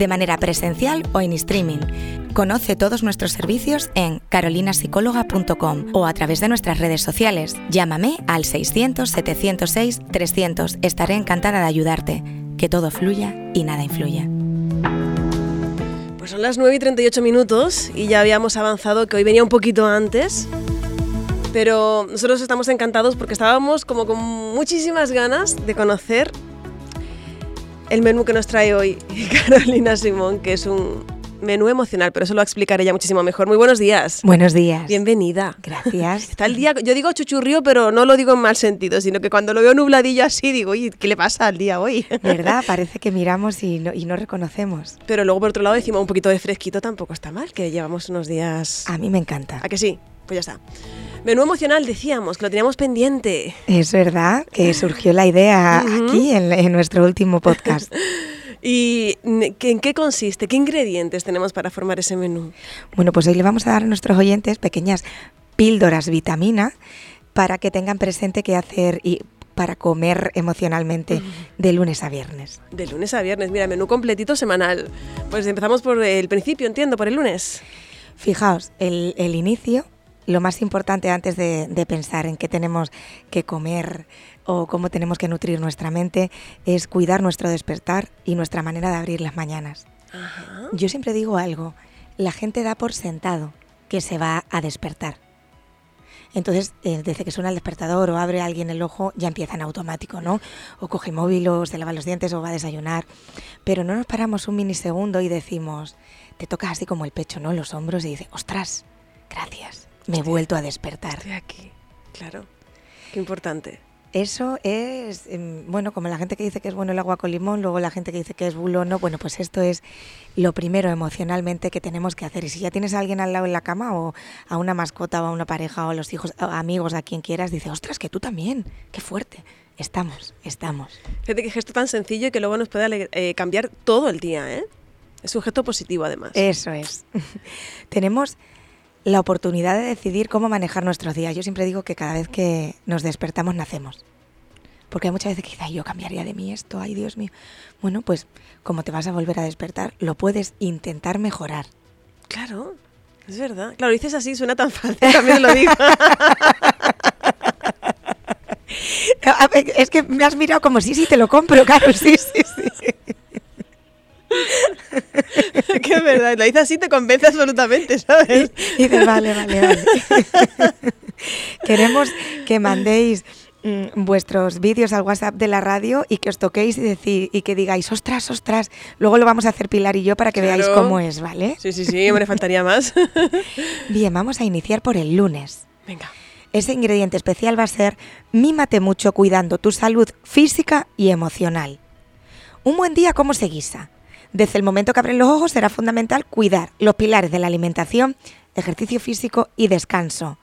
de manera presencial o en streaming. Conoce todos nuestros servicios en carolinapsicóloga.com o a través de nuestras redes sociales. Llámame al 600-706-300. Estaré encantada de ayudarte. Que todo fluya y nada influya. Pues son las 9 y 38 minutos y ya habíamos avanzado que hoy venía un poquito antes. Pero nosotros estamos encantados porque estábamos como con muchísimas ganas de conocer el menú que nos trae hoy Carolina Simón, que es un menú emocional, pero eso lo explicaré ya muchísimo mejor. Muy buenos días. Buenos días. Bienvenida. Gracias. Está el día, yo digo chuchurrío, pero no lo digo en mal sentido, sino que cuando lo veo nubladillo así digo, oye, ¿qué le pasa al día hoy? ¿Verdad? Parece que miramos y no, y no reconocemos. Pero luego por otro lado decimos un poquito de fresquito tampoco está mal, que llevamos unos días... A mí me encanta. ¿A que sí? Pues ya está. Menú emocional, decíamos, que lo teníamos pendiente. Es verdad que surgió la idea aquí en, en nuestro último podcast. ¿Y en qué consiste? ¿Qué ingredientes tenemos para formar ese menú? Bueno, pues hoy le vamos a dar a nuestros oyentes pequeñas píldoras vitamina para que tengan presente qué hacer y para comer emocionalmente de lunes a viernes. De lunes a viernes, mira, menú completito semanal. Pues empezamos por el principio, entiendo, por el lunes. Fijaos, el, el inicio lo más importante antes de, de, pensar en qué tenemos que comer o cómo tenemos que nutrir nuestra mente es cuidar nuestro despertar y nuestra manera de abrir las mañanas. Ajá. Yo siempre digo algo, la gente da por sentado que se va a despertar. Entonces, eh, desde que suena el despertador o abre alguien el ojo, ya empieza en automático, ¿no? O coge móvil o se lava los dientes o va a desayunar. Pero no nos paramos un minisegundo y decimos, te tocas así como el pecho, ¿no? Los hombros y dices, ostras, gracias me he vuelto a despertar. Estoy aquí, claro. Qué importante. Eso es, bueno, como la gente que dice que es bueno el agua con limón, luego la gente que dice que es bulono, bueno, pues esto es lo primero emocionalmente que tenemos que hacer. Y si ya tienes a alguien al lado en la cama o a una mascota o a una pareja o a los hijos, a amigos, a quien quieras, dice, ostras, que tú también, qué fuerte. Estamos, estamos. Fíjate qué gesto tan sencillo y que luego nos puede eh, cambiar todo el día, ¿eh? Es un gesto positivo además. Eso es. tenemos la oportunidad de decidir cómo manejar nuestros días. Yo siempre digo que cada vez que nos despertamos nacemos. Porque hay muchas veces que dices, yo cambiaría de mí esto, ay Dios mío. Bueno, pues como te vas a volver a despertar, lo puedes intentar mejorar. Claro, es verdad. Claro, dices así, suena tan fácil, también lo digo. es que me has mirado como, sí, sí, te lo compro, claro, sí, sí, sí. Que es verdad, lo dices así te convence absolutamente, ¿sabes? Y, dices, vale, vale, vale. Queremos que mandéis mm, vuestros vídeos al WhatsApp de la radio y que os toquéis y, decir, y que digáis, ostras, ostras. Luego lo vamos a hacer Pilar y yo para que claro. veáis cómo es, ¿vale? Sí, sí, sí, me faltaría más. Bien, vamos a iniciar por el lunes. Venga. Ese ingrediente especial va a ser mímate mucho cuidando tu salud física y emocional. Un buen día, ¿cómo se guisa? Desde el momento que abren los ojos será fundamental cuidar los pilares de la alimentación, ejercicio físico y descanso.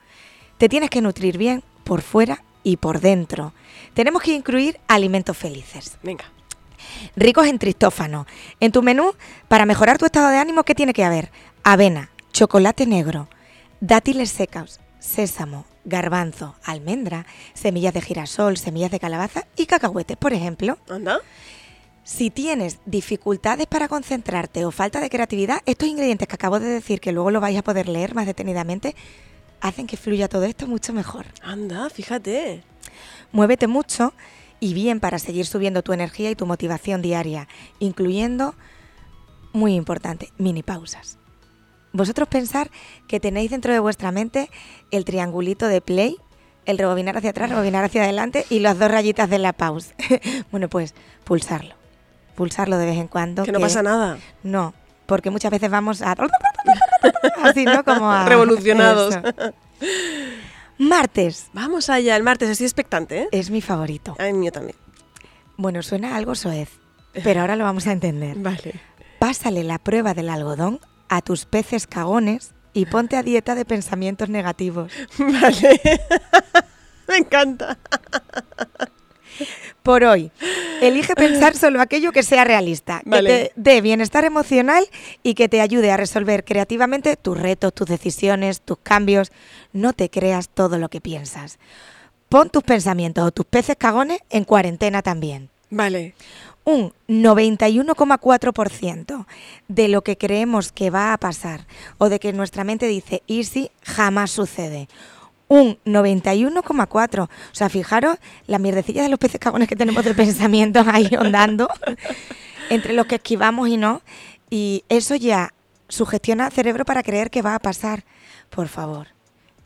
Te tienes que nutrir bien por fuera y por dentro. Tenemos que incluir alimentos felices. Venga. Ricos en tristófano. En tu menú, para mejorar tu estado de ánimo, ¿qué tiene que haber? Avena, chocolate negro, dátiles secos, sésamo, garbanzo, almendra, semillas de girasol, semillas de calabaza y cacahuetes, por ejemplo. ¿Anda? Si tienes dificultades para concentrarte o falta de creatividad, estos ingredientes que acabo de decir, que luego lo vais a poder leer más detenidamente, hacen que fluya todo esto mucho mejor. Anda, fíjate. Muévete mucho y bien para seguir subiendo tu energía y tu motivación diaria, incluyendo, muy importante, mini pausas. Vosotros pensar que tenéis dentro de vuestra mente el triangulito de play, el rebobinar hacia atrás, rebobinar hacia adelante y las dos rayitas de la pause. bueno, pues pulsarlo pulsarlo de vez en cuando. Que no pasa nada. No, porque muchas veces vamos a... Así, ¿no? Como a... Revolucionados. Eso. Martes. Vamos allá, el martes, estoy expectante, ¿eh? Es mi favorito. Ay, mío también. Bueno, suena algo soez, pero ahora lo vamos a entender. Vale. Pásale la prueba del algodón a tus peces cagones y ponte a dieta de pensamientos negativos. Vale. Me encanta. Por hoy, elige pensar solo aquello que sea realista, Vale. que te dé bienestar emocional y que te ayude a resolver creativamente tus retos, tus decisiones, tus cambios. No te creas todo lo que piensas. Pon tus pensamientos o tus peces cagones en cuarentena también. Vale. Un 91,4% de lo que creemos que va a pasar o de que nuestra mente dice easy jamás sucede. Un 91,4. O sea, fijaros la mierdecilla de los peces cagones que tenemos de pensamientos ahí ondando, entre los que esquivamos y no. Y eso ya sugestiona al cerebro para creer que va a pasar. Por favor,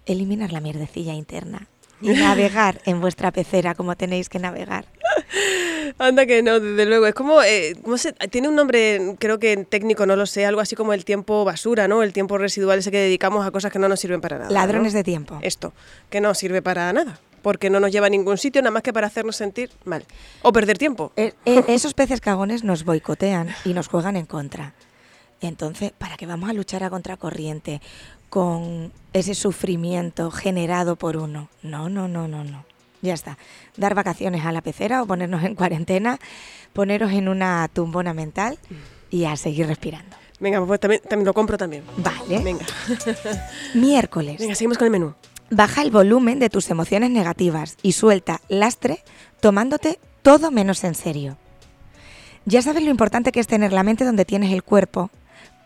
eliminar la mierdecilla interna y navegar en vuestra pecera como tenéis que navegar. Anda que no, desde luego. Es como, eh, ¿cómo se- tiene un nombre, creo que técnico, no lo sé, algo así como el tiempo basura, ¿no? El tiempo residual ese que dedicamos a cosas que no nos sirven para nada. ¿no? Ladrones de tiempo. Esto, que no sirve para nada, porque no nos lleva a ningún sitio, nada más que para hacernos sentir mal. O perder tiempo. E- e- esos peces cagones nos boicotean y nos juegan en contra. Entonces, ¿para qué vamos a luchar a contracorriente con ese sufrimiento generado por uno? No, no, no, no, no. Ya está. Dar vacaciones a la pecera o ponernos en cuarentena, poneros en una tumbona mental y a seguir respirando. Venga, pues también, también lo compro también. Vale. Venga, Miércoles. venga, seguimos con el menú. Baja el volumen de tus emociones negativas y suelta lastre tomándote todo menos en serio. Ya sabes lo importante que es tener la mente donde tienes el cuerpo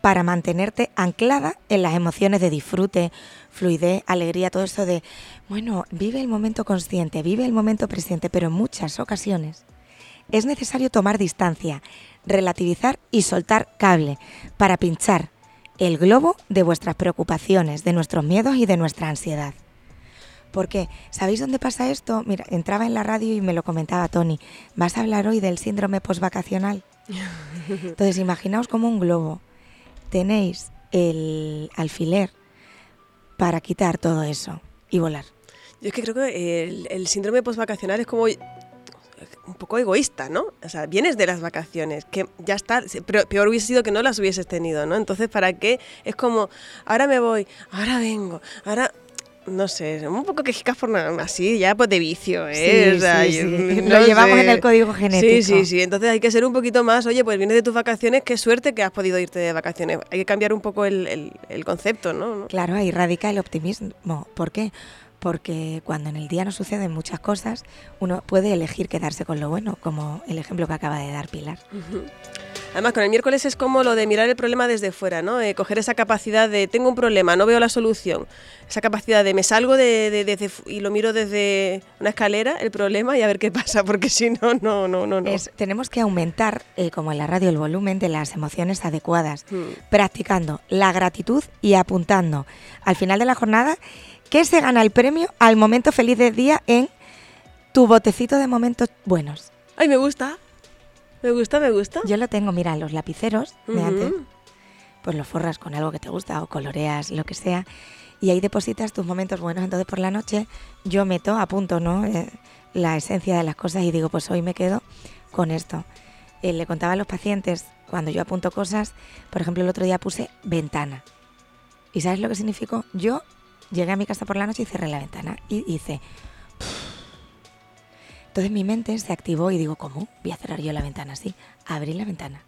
para mantenerte anclada en las emociones de disfrute, fluidez, alegría, todo eso de, bueno, vive el momento consciente, vive el momento presente, pero en muchas ocasiones es necesario tomar distancia, relativizar y soltar cable para pinchar el globo de vuestras preocupaciones, de nuestros miedos y de nuestra ansiedad. Porque, ¿sabéis dónde pasa esto? Mira, entraba en la radio y me lo comentaba Tony. Vas a hablar hoy del síndrome postvacacional. Entonces, imaginaos como un globo. Tenéis el alfiler para quitar todo eso y volar. Yo es que creo que el, el síndrome postvacacional es como un poco egoísta, ¿no? O sea, vienes de las vacaciones, que ya está, peor hubiese sido que no las hubieses tenido, ¿no? Entonces, ¿para qué? Es como, ahora me voy, ahora vengo, ahora... No sé, un poco quejicas por así, ya pues de vicio, ¿eh? Sí, O sea, sí, yo- sí. no Lo llevamos sé. en el código genético. Sí, sí, sí. Entonces hay que ser un poquito más, oye, pues vienes de tus vacaciones, qué suerte que has podido irte de vacaciones. Hay que cambiar un poco el, el- el concepto, ¿no? Claro, ahí radica el optimismo. ¿Por qué? Porque cuando en el día nos suceden muchas cosas, uno puede elegir quedarse con lo bueno, como el ejemplo que acaba de dar Pilar. Además, con el miércoles es como lo de mirar el problema desde fuera, ¿no? Eh, coger esa capacidad de tengo un problema, no veo la solución. Esa capacidad de me salgo de, de- desde fu- y lo miro desde una escalera, el problema, y a ver qué pasa, porque si no, no, no, no. no. Es- tenemos que aumentar, eh, como en la radio, el volumen de las emociones adecuadas, Hmm. practicando la gratitud y apuntando al final de la jornada que se gana el premio al momento feliz del día en tu botecito de momentos buenos. Ay, me gusta. Me gusta, me gusta. Yo lo tengo, mira, los lapiceros de antes, pues lo forras con algo que te gusta o coloreas, lo que sea, y ahí depositas tus momentos buenos. Entonces por la noche yo meto, apunto, ¿no? Eh, la esencia de las cosas y digo, pues hoy me quedo con esto. Eh, le contaba a los pacientes, cuando yo apunto cosas, por ejemplo, el otro día puse ventana. ¿Y sabes lo que significó? Yo llegué a mi casa por la noche y cerré la ventana y hice... Entonces mi mente se activó y digo, ¿cómo? Voy a cerrar yo la ventana así. Abrí la ventana,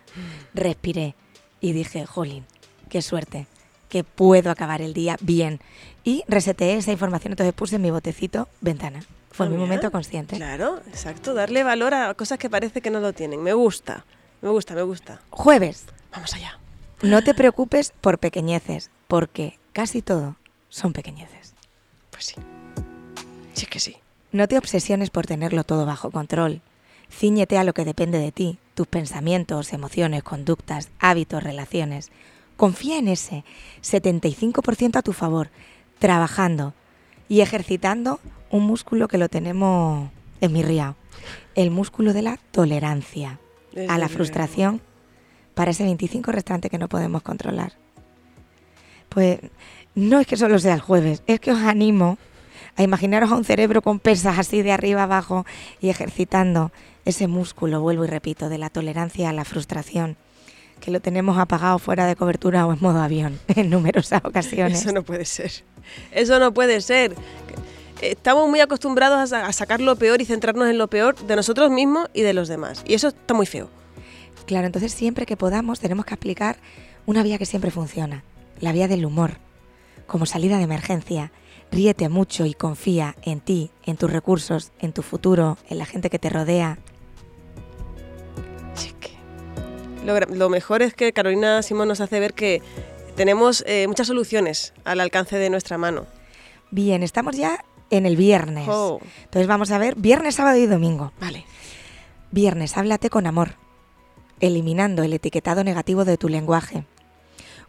respiré y dije, jolín, qué suerte, que puedo acabar el día bien. Y reseteé esa información, entonces puse en mi botecito ventana. Fue mi mira. momento consciente. Claro, exacto. Darle valor a cosas que parece que no lo tienen. Me gusta, me gusta, me gusta. Jueves, Vamos allá. no te preocupes por pequeñeces, porque casi todo son pequeñeces. Pues sí. Sí que sí. No te obsesiones por tenerlo todo bajo control. Cíñete a lo que depende de ti, tus pensamientos, emociones, conductas, hábitos, relaciones. Confía en ese 75% a tu favor, trabajando y ejercitando un músculo que lo tenemos esmirriado. El músculo de la tolerancia a la frustración para ese 25 restante que no podemos controlar. Pues no es que solo sea el jueves, es que os animo a imaginaros a un cerebro con pesas así de arriba abajo y ejercitando ese músculo, vuelvo y repito, de la tolerancia a la frustración. que lo tenemos apagado fuera de cobertura o en modo avión en numerosas ocasiones. Eso no puede ser. Eso no puede ser. Estamos muy acostumbrados a, sacar lo peor y centrarnos en lo peor de nosotros mismos y de los demás. Y eso está muy feo. Claro, entonces siempre que podamos tenemos que aplicar una vía que siempre funciona, la vía del humor, como salida de emergencia. Ríete mucho y confía en ti, en tus recursos, en tu futuro, en la gente que te rodea. Lo, mejor es que Carolina Simón nos hace ver que tenemos eh, muchas soluciones al alcance de nuestra mano. Bien, estamos ya en el viernes. Oh. Entonces vamos a ver viernes, sábado y domingo. Vale. Viernes, háblate con amor, eliminando el etiquetado negativo de tu lenguaje.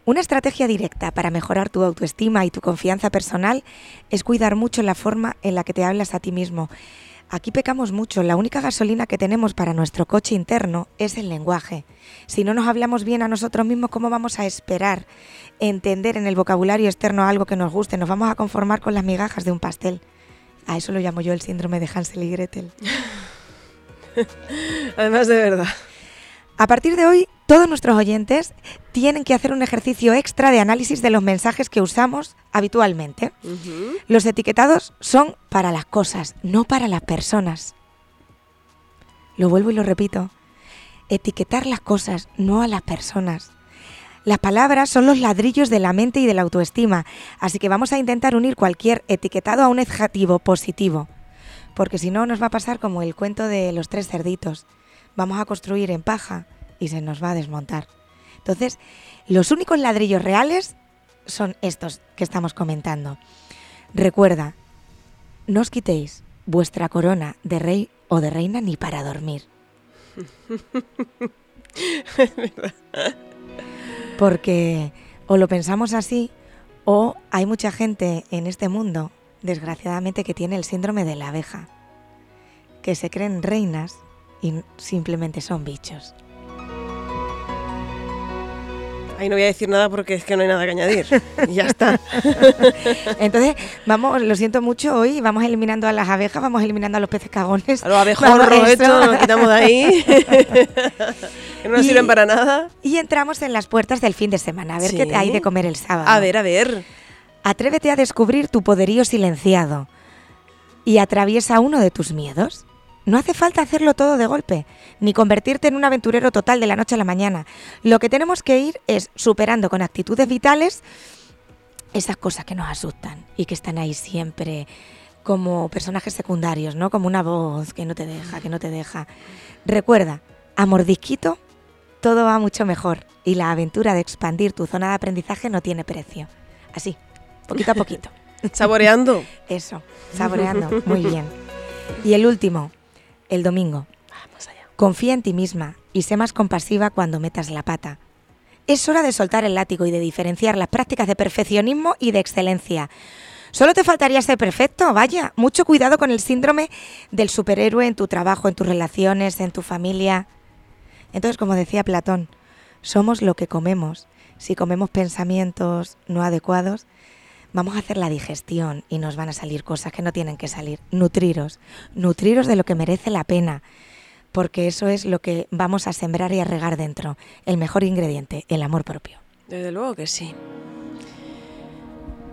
Una estrategia directa para mejorar tu autoestima y tu confianza personal es cuidar mucho la forma en la que te hablas a ti mismo. Aquí pecamos mucho, la única gasolina que tenemos para nuestro coche interno es el lenguaje. Si no nos hablamos bien a nosotros mismos, ¿cómo vamos a esperar entender en el vocabulario externo algo que nos guste? Nos vamos a conformar con las migajas de un pastel. A eso lo llamo yo el síndrome de Hansel y Gretel. Además de verdad. A partir de hoy, todos nuestros oyentes tienen que hacer un ejercicio extra de análisis de los mensajes que usamos habitualmente. Los etiquetados son para las cosas, no para las personas. Lo vuelvo y lo repito. Etiquetar las cosas, no a las personas. Las palabras son los ladrillos de la mente y de la autoestima, así que vamos a intentar unir cualquier etiquetado a un adjetivo positivo, porque si no nos va a pasar como el cuento de los tres cerditos vamos a construir en paja y se nos va a desmontar. Entonces, los únicos ladrillos reales son estos que estamos comentando. Recuerda, no os quitéis vuestra corona de rey o de reina ni para dormir. Porque o lo pensamos así o hay mucha gente en este mundo, desgraciadamente, que tiene el síndrome de la abeja, que se creen reinas y simplemente son bichos. Ahí no voy a decir nada porque es que no hay nada que añadir. ya está. Entonces, vamos, lo siento mucho hoy, vamos eliminando a las abejas, vamos eliminando a los peces cagones. A los abejorros, esto lo quitamos de ahí. que no nos sirven para nada. Y entramos en las puertas del fin de semana, a ver qué hay de comer el sábado. A ver, a ver. Atrévete a descubrir tu poderío silenciado y atraviesa uno de tus miedos. No hace falta hacerlo todo de golpe, ni convertirte en un aventurero total de la noche a la mañana. Lo que tenemos que ir es superando con actitudes vitales esas cosas que nos asustan y que están ahí siempre como personajes secundarios, ¿no? Como una voz que no te deja, que no te deja. Recuerda, a mordisquito todo va mucho mejor y la aventura de expandir tu zona de aprendizaje no tiene precio. Así, poquito a poquito. Saboreando. Eso, saboreando. Muy bien. Y el último, el domingo. Vamos allá. Confía en ti misma y sé más compasiva cuando metas la pata. Es hora de soltar el látigo y de diferenciar las prácticas de perfeccionismo y de excelencia. Solo te faltaría ser perfecto, vaya. Mucho cuidado con el síndrome del superhéroe en tu trabajo, en tus relaciones, en tu familia. Entonces, como decía Platón, somos lo que comemos. Si comemos pensamientos no adecuados, vamos a hacer la digestión y nos van a salir cosas que no tienen que salir. Nutriros, nutriros de lo que merece la pena, porque eso es lo que vamos a sembrar y a regar dentro. El mejor ingrediente, el amor propio. Desde luego que sí.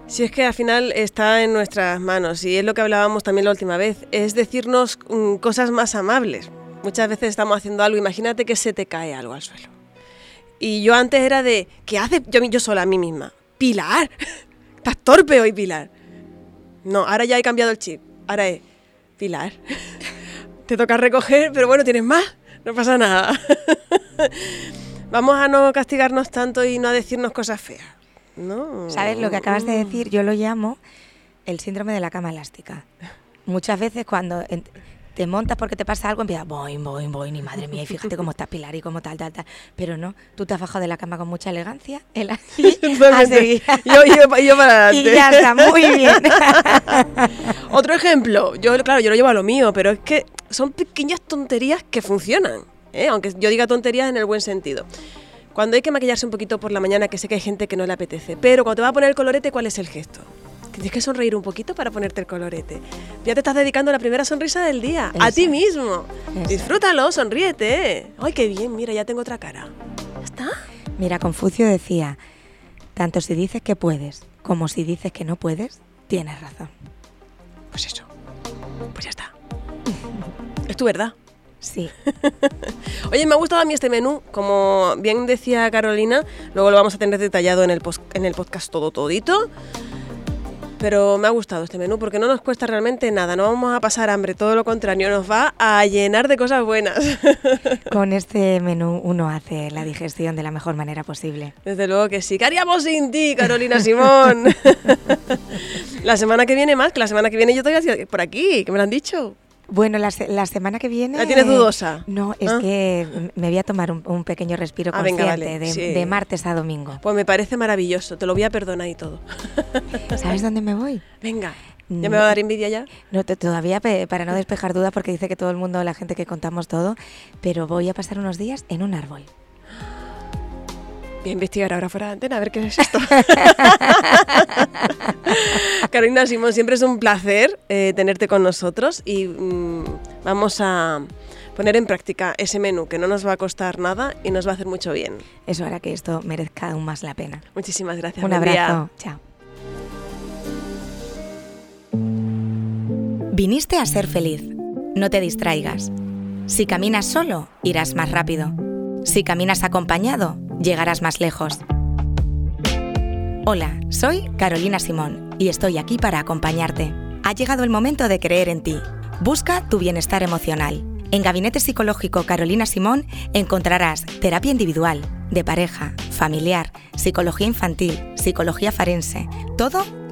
Si es que al final está en nuestras manos y es lo que hablábamos también la última vez, es decirnos mm, cosas más amables. Muchas veces estamos haciendo algo, imagínate que se te cae algo al suelo. Y yo antes era de, ¿qué hace yo, yo sola a mí misma? Pilar, estás torpe hoy, Pilar. No, ahora ya he cambiado el chip. Ahora es, Pilar, te toca recoger, pero bueno, tienes más, no pasa nada. Vamos a no castigarnos tanto y no a decirnos cosas feas. No. ¿Sabes lo que acabas de decir? Yo lo llamo el síndrome de la cama elástica. Muchas veces cuando te montas porque te pasa algo, empiezas, voy, voy, voy, ni madre mía, y fíjate cómo está Pilar y cómo tal, tal, tal. Pero no, tú te has bajado de la cama con mucha elegancia, él así, yo, yo, yo, para adelante. Y ya está, muy bien. Otro ejemplo, yo, claro, yo lo llevo a lo mío, pero es que son pequeñas tonterías que funcionan, ¿eh? aunque yo diga tonterías en el buen sentido. Cuando hay que maquillarse un poquito por la mañana, que sé que hay gente que no le apetece, pero cuando te va a poner el colorete, ¿cuál es el gesto? Tienes que sonreír un poquito para ponerte el colorete. Ya te estás dedicando la primera sonrisa del día, a ti mismo. Disfrútalo, sonríete. Ay, qué bien, mira, ya tengo otra cara. ¿Ya está? Mira, Confucio decía, tanto si dices que puedes como si dices que no puedes, tienes razón. Pues eso. Pues ya está. es tu verdad. Sí. Oye, me ha gustado a mí este menú. Como bien decía Carolina, luego lo vamos a tener detallado en el, en el podcast todo todito. Pero me ha gustado este menú porque no nos cuesta realmente nada, no vamos a pasar hambre, todo lo contrario, nos va a llenar de cosas buenas. Con este menú uno hace la digestión de la mejor manera posible. Desde luego que sí. ¿Qué haríamos sin ti, Carolina Simón? la semana que viene más, que la semana que viene yo estoy por aquí, que me lo han dicho. Bueno, la, semana que viene... ¿La tienes dudosa? No, es ¿Ah? que me voy a tomar un, pequeño respiro ah, consciente de, martes a domingo. Pues me parece maravilloso, te lo voy a perdonar y todo. ¿Sabes dónde me voy? Venga. ¿Ya me va a dar envidia ya? No, todavía para no despejar dudas porque dice que todo el mundo, la gente que contamos todo, pero voy a pasar unos días en un árbol. Voy a investigar ahora fuera de antena a ver qué es esto. Carolina Simón, siempre es un placer eh, tenerte con nosotros y mm, vamos a poner en práctica ese menú que no nos va a costar nada y nos va a hacer mucho bien. Eso hará que esto merezca aún más la pena. Muchísimas gracias. Un abrazo. Chao. Viniste a ser feliz. No te distraigas. Si caminas solo, irás más rápido. Si caminas acompañado, llegarás más lejos. Hola, soy Carolina Simón y estoy aquí para acompañarte. Ha llegado el momento de creer en ti. Busca tu bienestar emocional. En Gabinete Psicológico Carolina Simón encontrarás terapia individual, de pareja, familiar, psicología infantil, psicología forense, todo